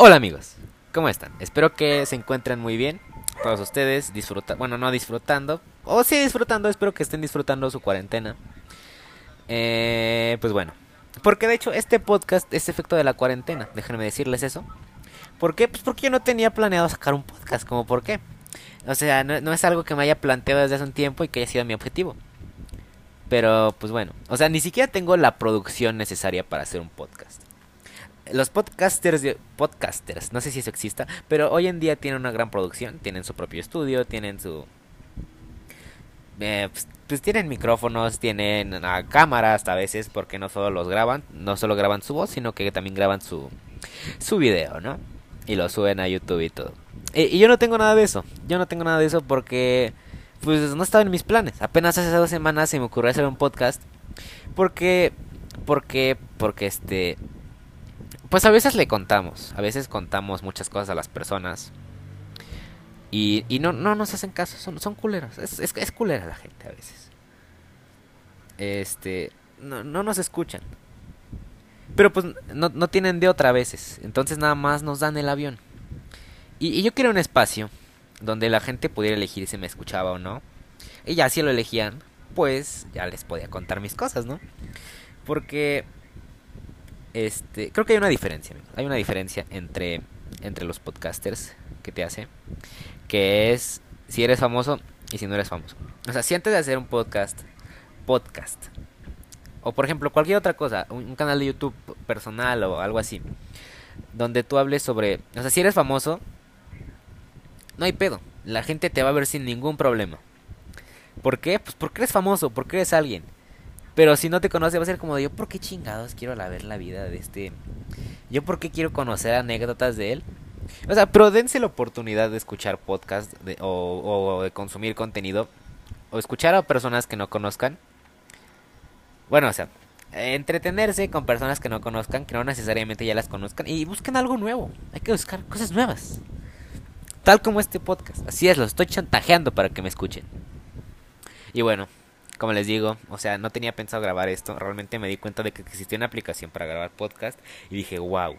Hola amigos, ¿cómo están? Espero que se encuentren muy bien. Todos ustedes disfrutando, bueno, no disfrutando, o sí disfrutando, espero que estén disfrutando su cuarentena. Eh, pues bueno, porque de hecho este podcast es efecto de la cuarentena, déjenme decirles eso. ¿Por qué? Pues porque yo no tenía planeado sacar un podcast, como por qué. O sea, no, no es algo que me haya planteado desde hace un tiempo y que haya sido mi objetivo. Pero pues bueno, o sea, ni siquiera tengo la producción necesaria para hacer un podcast. Los podcasters, podcasters, no sé si eso exista, pero hoy en día tienen una gran producción, tienen su propio estudio, tienen su... Eh, pues, pues, tienen micrófonos, tienen una cámara hasta a veces, porque no solo los graban, no solo graban su voz, sino que también graban su, su video, ¿no? Y lo suben a YouTube y todo. Y, y yo no tengo nada de eso, yo no tengo nada de eso porque pues no estaba en mis planes. Apenas hace dos semanas se me ocurrió hacer un podcast. Porque, porque, porque este, pues a veces le contamos, a veces contamos muchas cosas a las personas. Y, no, no nos hacen caso, son, son culeros. Es, es, culera la gente a veces. Este, no, no nos escuchan. Pero pues no, no tienen de otra veces. Entonces nada más nos dan el avión. Y, y yo quiero un espacio donde la gente pudiera elegir si me escuchaba o no. Y ya si lo elegían, pues ya les podía contar mis cosas, ¿no? Porque este, creo que hay una diferencia, hay una diferencia entre entre los podcasters que te hace, que es si eres famoso y si no eres famoso. O sea, si antes de hacer un podcast, podcast o por ejemplo cualquier otra cosa, un, un canal de YouTube personal o algo así, donde tú hables sobre, o sea, si eres famoso, no hay pedo. La gente te va a ver sin ningún problema. ¿Por qué? Pues porque eres famoso, porque eres alguien. Pero si no te conoce va a ser como yo, ¿por qué chingados quiero la ver la vida de este? Yo, ¿por qué quiero conocer anécdotas de él? O sea, pero dense la oportunidad de escuchar podcast o, o de consumir contenido o escuchar a personas que no conozcan. Bueno, o sea, entretenerse con personas que no conozcan, que no necesariamente ya las conozcan y busquen algo nuevo. Hay que buscar cosas nuevas. Tal como este podcast. Así es, los estoy chantajeando para que me escuchen. Y bueno, como les digo, o sea, no tenía pensado grabar esto. Realmente me di cuenta de que existía una aplicación para grabar podcast. Y dije, wow.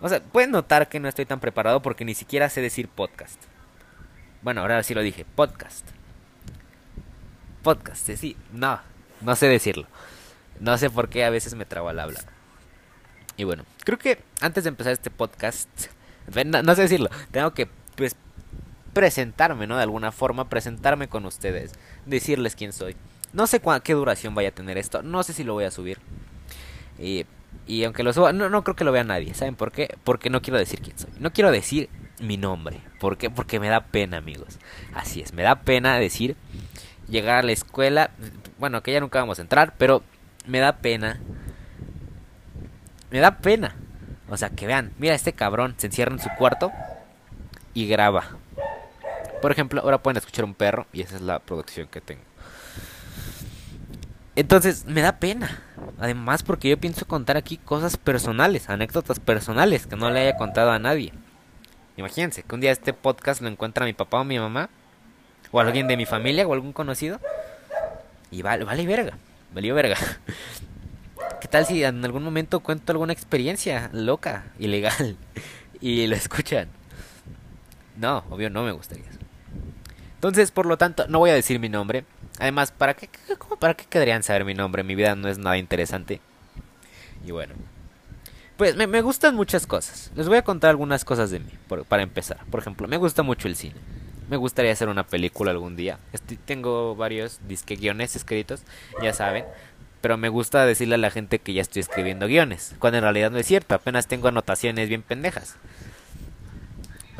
O sea, pueden notar que no estoy tan preparado porque ni siquiera sé decir podcast. Bueno, ahora sí lo dije, podcast. Podcast, sí, no, no sé decirlo. No sé por qué a veces me trabo al hablar. Y bueno, creo que antes de empezar este podcast no, no sé decirlo, tengo que pues presentarme, ¿no? De alguna forma, presentarme con ustedes, decirles quién soy. No sé qué duración vaya a tener esto, no sé si lo voy a subir. Y, y aunque lo suba, no, no creo que lo vea nadie. ¿Saben por qué? Porque no quiero decir quién soy. No quiero decir mi nombre. ¿Por qué? Porque me da pena, amigos. Así es, me da pena decir, llegar a la escuela. Bueno, que ya nunca vamos a entrar, pero me da pena. Me da pena o sea, que vean, mira, este cabrón se encierra en su cuarto y graba. Por ejemplo, ahora pueden escuchar un perro y esa es la producción que tengo. Entonces, me da pena. Además, porque yo pienso contar aquí cosas personales, anécdotas personales que no le haya contado a nadie. Imagínense que un día este podcast lo encuentra mi papá o mi mamá, o alguien de mi familia o algún conocido, y vale, vale verga, valió verga. ¿Qué tal si en algún momento cuento alguna experiencia loca, ilegal, y lo escuchan? No, obvio no me gustaría eso. Entonces, por lo tanto, no voy a decir mi nombre. Además, ¿para qué, cómo, ¿para qué querrían saber mi nombre? Mi vida no es nada interesante. Y bueno. Pues me, gustan muchas cosas. Les voy a contar algunas cosas de mí, por, para empezar. Por ejemplo, me gusta mucho el cine. Me gustaría hacer una película algún día. Tengo varios disque guiones escritos, ya saben. Pero me gusta decirle a la gente que ya estoy escribiendo guiones. Cuando en realidad no es cierto. Apenas tengo anotaciones bien pendejas.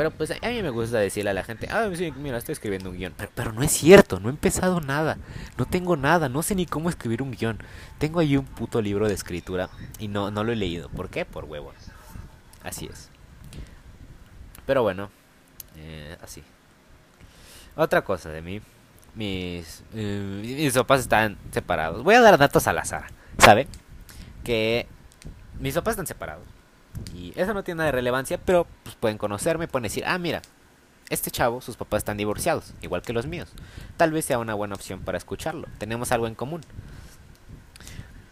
Pero pues a mí me gusta decirle a la gente, ah, sí, mira, estoy escribiendo un guion. Pero, pero, no es cierto, no he empezado nada. No tengo nada, no sé ni cómo escribir un guion. Tengo ahí un puto libro de escritura y no, no lo he leído. ¿Por qué? Por huevos. Así es. Pero bueno, eh, así. Otra cosa de mí mis, eh, mis papás están separados. Voy a dar datos al azar, ¿saben? Que mis papás están separados. Y eso no tiene nada de relevancia, pero pues, pueden conocerme, pueden decir, ah, mira, este chavo, sus papás están divorciados, igual que los míos. Tal vez sea una buena opción para escucharlo. Tenemos algo en común.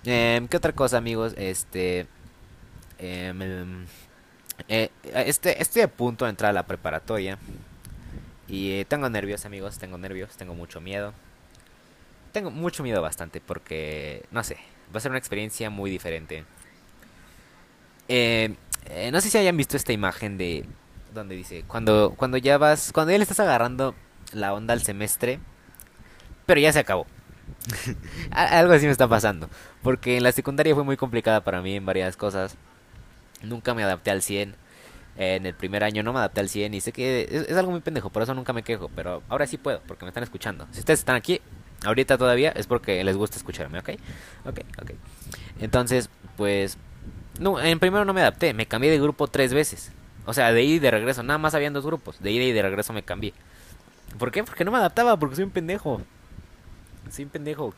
Eh, ¿Qué otra cosa, amigos? Este... Eh, Eh, este, estoy a punto de entrar a la preparatoria. Y tengo nervios, amigos, tengo nervios, tengo mucho miedo. Tengo mucho miedo bastante porque, no sé, va a ser una experiencia muy diferente. Eh, eh, no sé si hayan visto esta imagen de donde dice, cuando, cuando ya vas, cuando ya le estás agarrando la onda al semestre, pero ya se acabó. Algo así me está pasando. Porque en la secundaria fue muy complicada para mí en varias cosas. Nunca me adapté al 100. En el primer año no me adapté al 100 y sé que es, algo muy pendejo, por eso nunca me quejo. Pero ahora sí puedo, porque me están escuchando. Si ustedes están aquí, ahorita todavía, es porque les gusta escucharme, ¿ok? Ok, ok. Entonces, pues... No, en primero no me adapté, me cambié de grupo tres veces. O sea, de ida y de regreso, nada más habían dos grupos. De ida y de regreso me cambié. ¿Por qué? Porque no me adaptaba, porque soy un pendejo. Soy un pendejo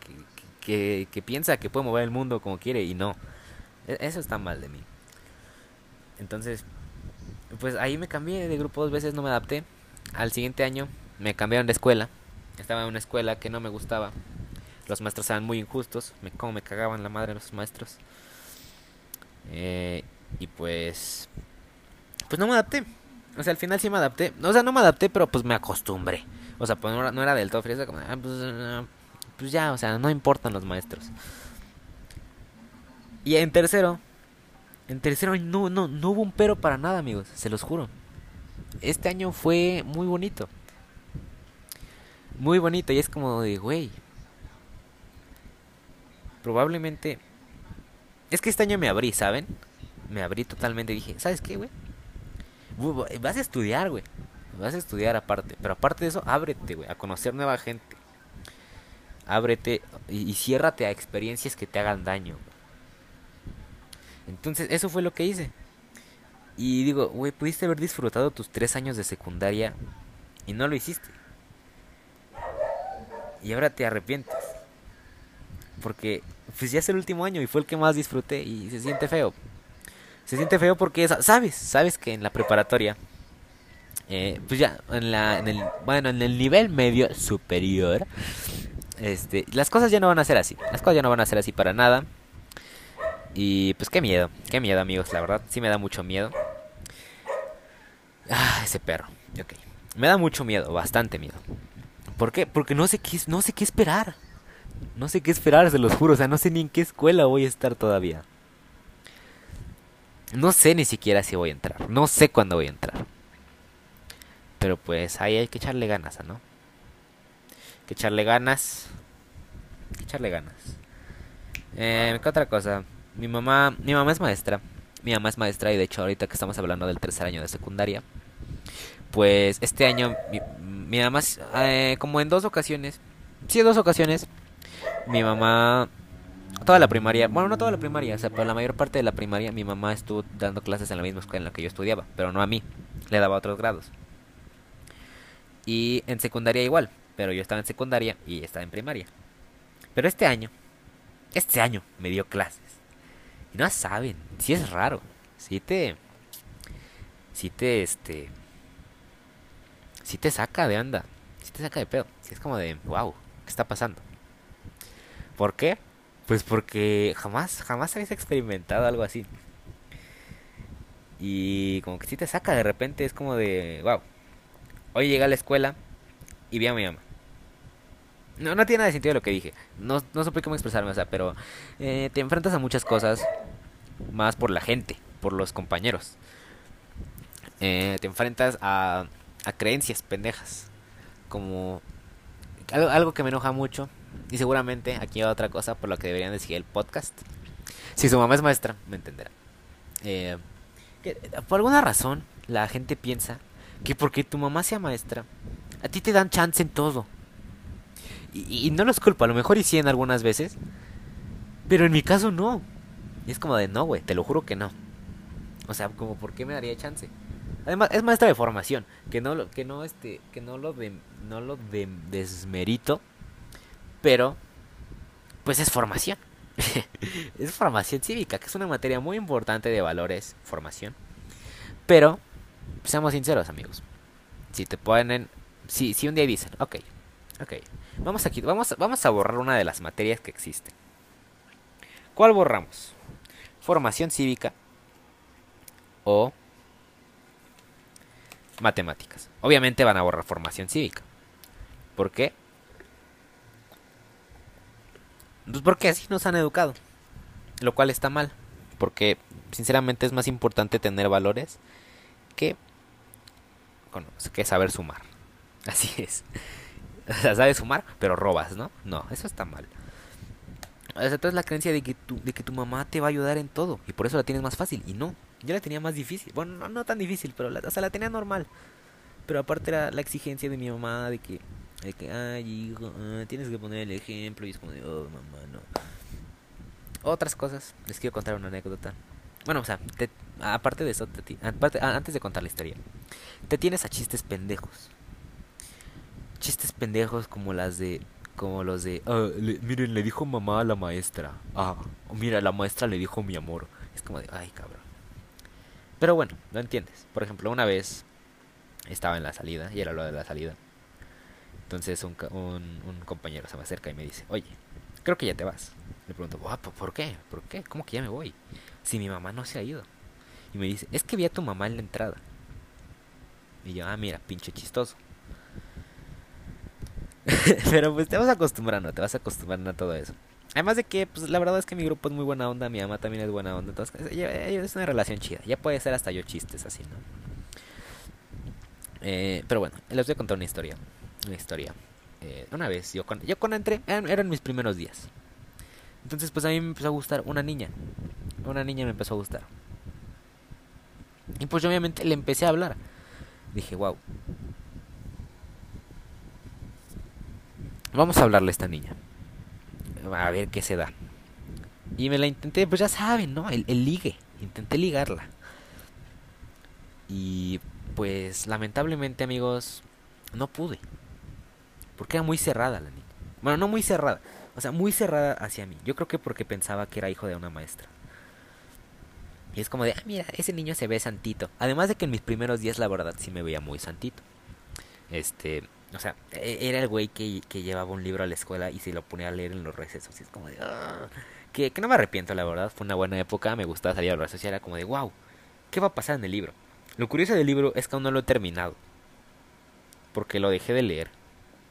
que, que, piensa que puede mover el mundo como quiere y no. E, eso está mal de mí. Entonces, pues ahí me cambié de grupo dos veces, no me adapté. Al siguiente año me cambiaron de escuela. Estaba en una escuela que no me gustaba. Los maestros eran muy injustos. Me, como me cagaban la madre los maestros. Eh, y pues... Pues no me adapté. O sea, al final sí me adapté. O sea, no me adapté, pero pues me acostumbré. O sea, pues no era, del todo frío. Como, ah, pues, ah, pues ya, o sea, no importan los maestros. Y en tercero, en tercero no, no, no hubo un pero para nada, amigos, se los juro. Este año fue muy bonito. Muy bonito y es como de, güey. Probablemente... Es que este año me abrí, ¿saben? Me abrí totalmente y dije, ¿sabes qué, güey? Vas a estudiar, güey. Vas a estudiar aparte. Pero aparte de eso, ábrete, güey, a conocer nueva gente ábrete y, ciérrate a experiencias que te hagan daño. Entonces, eso fue lo que hice. Y digo, güey, pudiste haber disfrutado tus tres años de secundaria y no lo hiciste. Y ahora te arrepientes. Porque, pues ya es el último año y fue el que más disfruté y se siente feo. Se siente feo porque, sabes, sabes que en la preparatoria, eh, pues ya, en, la, en el, bueno, en el nivel medio superior, este, las cosas ya no van a ser así. Las cosas ya no van a ser así para nada. Y pues qué miedo, qué miedo amigos, la verdad, sí me da mucho miedo. Ah, ese perro. Ok. Me da mucho miedo, bastante miedo. ¿Por qué? Porque no sé qué, no sé qué esperar. No sé qué esperar, se los juro. O sea, no sé ni en qué escuela voy a estar todavía. No sé ni siquiera si voy a entrar. No sé cuándo voy a entrar. Pero pues ahí hay que echarle ganas, ¿no? que echarle ganas. Que echarle ganas. Eh, ¿Qué otra cosa? Mi mamá, mi mamá es maestra. Mi mamá es maestra y de hecho ahorita que estamos hablando del tercer año de secundaria, pues este año mi, mamá, eh, como en dos ocasiones, sí, dos ocasiones, mi mamá, toda la primaria, bueno, no toda la primaria, o sea, pero la mayor parte de la primaria mi mamá estuvo dando clases en la misma escuela en la que yo estudiaba, pero no a mí, le daba otros grados. Y en secundaria igual, pero yo estaba en secundaria y estaba en primaria. Pero este año, este año me dio clases. Y no saben, si es raro. Si te. Si te, este. Si te saca de onda. Si te saca de pedo. Si es como de, wow, ¿qué está pasando? ¿Por qué? Pues porque jamás, jamás habías experimentado algo así. Y como que si te saca de repente, es como de, wow. Hoy llegué a la escuela y vi a mi mamá. No, no tiene nada de sentido lo que dije. No, no sé cómo expresarme, o sea, pero eh, te enfrentas a muchas cosas más por la gente, por los compañeros. Eh, te enfrentas a, a creencias pendejas. Como algo que me enoja mucho. Y seguramente aquí hay otra cosa por lo que deberían decir el podcast. Si su mamá es maestra, me entenderá. Eh, por alguna razón, la gente piensa que porque tu mamá sea maestra, a ti te dan chance en todo. Y, no los culpo, a lo mejor hicieron algunas veces. Pero en mi caso no. Y es como de no, güey, te lo juro que no. O sea, como por qué me daría chance. Además, es maestra de formación, que no lo, que no este, que no lo de, no lo de, desmerito, pero pues es formación. es formación cívica, que es una materia muy importante de valores, formación. Pero, seamos sinceros, amigos. Si te ponen, si, si un día dicen, ok, ok, Vamos aquí, vamos, vamos a borrar una de las materias que existen. ¿Cuál borramos? Formación cívica o matemáticas. Obviamente van a borrar formación cívica. ¿Por qué? Pues porque así nos han educado. Lo cual está mal. Porque sinceramente es más importante tener valores que, que saber sumar. Así es. O sea, sabes sumar, pero robas, ¿no? No, eso está mal. Entonces la creencia de que, tu, de que tu mamá te va a ayudar en todo. Y por eso la tienes más fácil. Y no, yo la tenía más difícil. Bueno, no, tan difícil, pero la, o sea, la tenía normal. Pero aparte era la exigencia de mi mamá de que, de que ay, hijo, ah, tienes que poner el ejemplo. Y es como de, oh, mamá, no. Otras cosas. Les quiero contar una anécdota. Bueno, o sea, aparte de eso, aparte, antes de contar la historia, te tienes a chistes pendejos. Chistes pendejos como las de como los de ah, miren le dijo mamá a la maestra ah mira la maestra le dijo mi amor es como de ay cabrón pero bueno no entiendes por ejemplo una vez estaba en la salida y era lo de la salida entonces un, un, compañero se me acerca y me dice oye creo que ya te vas le pregunto ¿por qué? ¿por qué? ¿cómo que ya me voy? si mi mamá no se ha ido y me dice es que vi a tu mamá en la entrada y yo ah mira pinche chistoso Pero pues te vas acostumbrando, te vas acostumbrando a todo eso. Además de que, pues la verdad es que mi grupo es muy buena onda, mi mamá también es buena onda. Entonces, es una relación chida. Ya puede ser hasta yo chistes así, ¿no? Eh, pero bueno, les voy a contar una historia. Una historia. Eh, una vez, yo cuando, yo cuando entré, eran, mis primeros días. Entonces, pues a mí me empezó a gustar una niña. Una niña me empezó a gustar. Y pues yo obviamente le empecé a hablar. Dije, wow, Vamos a hablarle a esta niña. A ver qué se da. Y me la intenté, pues ya saben, ¿no? El, ligue. Intenté ligarla. Y pues lamentablemente amigos, no pude. Porque era muy cerrada la niña. Bueno, no muy cerrada. O sea, muy cerrada hacia mí. Yo creo que porque pensaba que era hijo de una maestra. Y es como de, ah, mira, ese niño se ve santito. Además de que en mis primeros días, la verdad, sí me veía muy santito. Este, o sea, e-, era el güey que, que, llevaba un libro a la escuela y se lo ponía a leer en los recesos. Y es como de. Ah", que, que, no me arrepiento, la verdad. Fue una buena época. Me gustaba salir a los recesos y era como de, wow, ¿qué va a pasar en el libro? Lo curioso del libro es que aún no lo he terminado. Porque lo dejé de leer.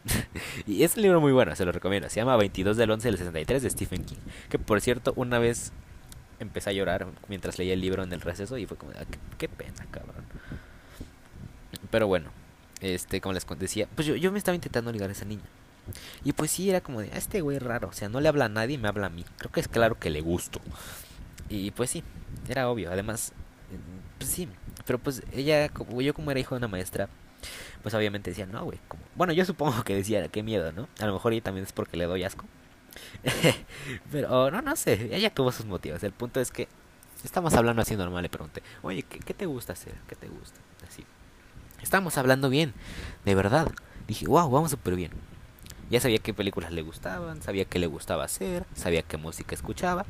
y es un libro muy bueno, se lo recomiendo. Se llama 22 del 11 del 63 de Stephen King. Que por cierto, una vez empecé a llorar mientras leía el libro en el receso y fue como, ah, qué, pena, cabrón. Pero bueno, este, como les decía, pues yo, yo me estaba intentando ligar a esa niña. Y pues sí, era como de, ah, este güey raro, o sea, no le habla a nadie, me habla a mí. Creo que es claro que le gusto. Y pues sí, era obvio. Además, pues sí, pero pues ella, como yo como era hijo de una maestra, pues obviamente decía, no, güey. Bueno, yo supongo que decía, qué miedo, ¿no? A lo mejor ella también es porque le doy asco. pero no, no sé, ella tuvo sus motivos. El punto es que estamos hablando así normal, le pregunté, oye, ¿qué, qué te gusta hacer? ¿Qué te gusta? Así. Estábamos hablando bien, de verdad. Dije, wow, vamos súper bien. Ya sabía qué películas le gustaban, sabía qué le gustaba hacer, sabía qué música escuchaba.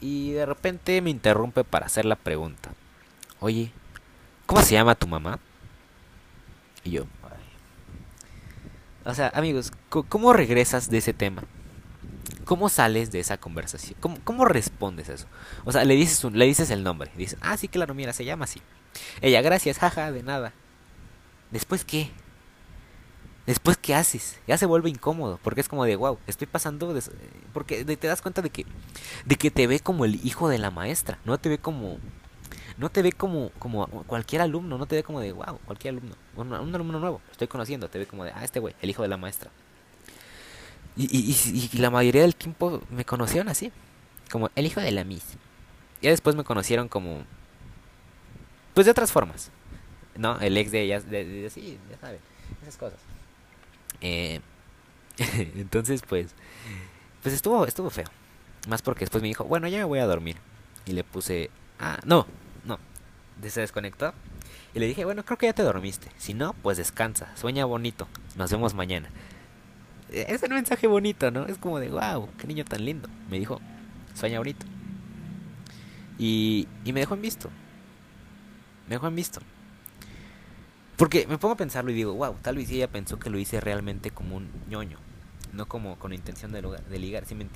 Y de repente me interrumpe para hacer la pregunta. Oye, ¿cómo se llama tu mamá? Y yo, o sea, amigos, ¿cómo regresas de ese tema? ¿Cómo sales de esa conversación? ¿Cómo, cómo respondes eso? O sea, le dices, le dices el nombre. Dices, ah, sí, claro, mira, se llama así. Ella, gracias, jaja, de nada. ¿Después qué? Después, ¿qué haces? Ya se vuelve incómodo, porque es como de, wow, estoy pasando... Porque te das cuenta de que, de que te ve como el hijo de la maestra, no te ve como... No te ve como, como cualquier alumno, no te ve como de, wow, cualquier alumno. Un, alumno nuevo, estoy conociendo, te ve como de, ah, este güey, el hijo de la maestra. Y, y, y, la mayoría del tiempo me conocieron así, como el hijo de la Miss. Ya después me conocieron como pues de otras formas. ¿No? El ex de ella, de, sí, ya saben, esas cosas. Eh, entonces, pues, pues estuvo, estuvo feo. Más porque después me dijo, bueno, ya me voy a dormir. Y le puse, ah, no. Se desconectó. Y le dije, bueno, creo que ya te dormiste. Si no, pues descansa, sueña bonito. Nos vemos mañana. E, es un mensaje bonito, ¿no? Es como de, wow, qué niño tan lindo. Me dijo, sueña bonito. Y, y me dejó en visto me dejó en visto. Porque me pongo a pensarlo y digo, wow, tal vez ella pensó que lo hice realmente como un ñoño, no como con intención de, ligar, ¿sí me?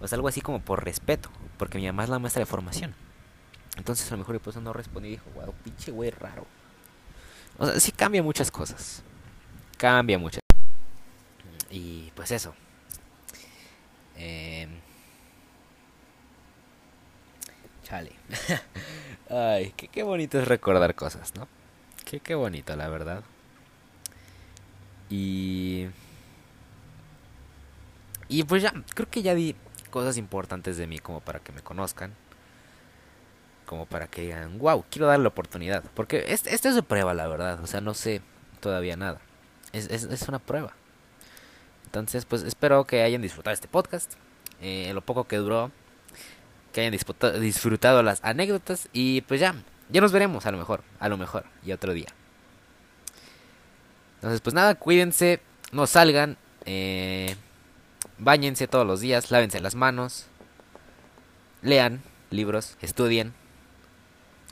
O sea, algo así como por respeto, porque mi mamá es la maestra de formación. Entonces a lo mejor por eso no respondí y dijo, wow, pinche güey raro. O sea, sí cambia muchas cosas. Cambia muchas. Y pues eso. Eh... Chale. Ay, qué, qué bonito es recordar cosas, ¿no? Qué, qué bonito, la verdad. Y... Y pues ya, creo que ya di cosas importantes de mí como para que me conozcan. Como para que digan, wow, quiero darle la oportunidad. Porque este, este es de prueba, la verdad. O sea, no sé todavía nada. Es, es, es una prueba. Entonces, pues espero que hayan disfrutado este podcast. Eh, lo poco que duró. Que hayan disfrutado las anécdotas. Y pues ya, ya nos veremos a lo mejor. A lo mejor. Y otro día. Entonces, pues nada, cuídense. No salgan. Eh, Báñense todos los días, lávense las manos, lean libros, estudien,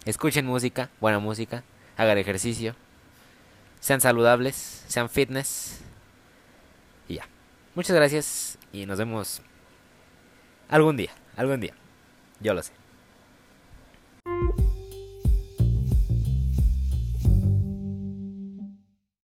escuchen música, buena música, hagan ejercicio, sean saludables, sean fitness. Y ya. Muchas gracias y nos vemos algún día, algún día. Yo lo sé.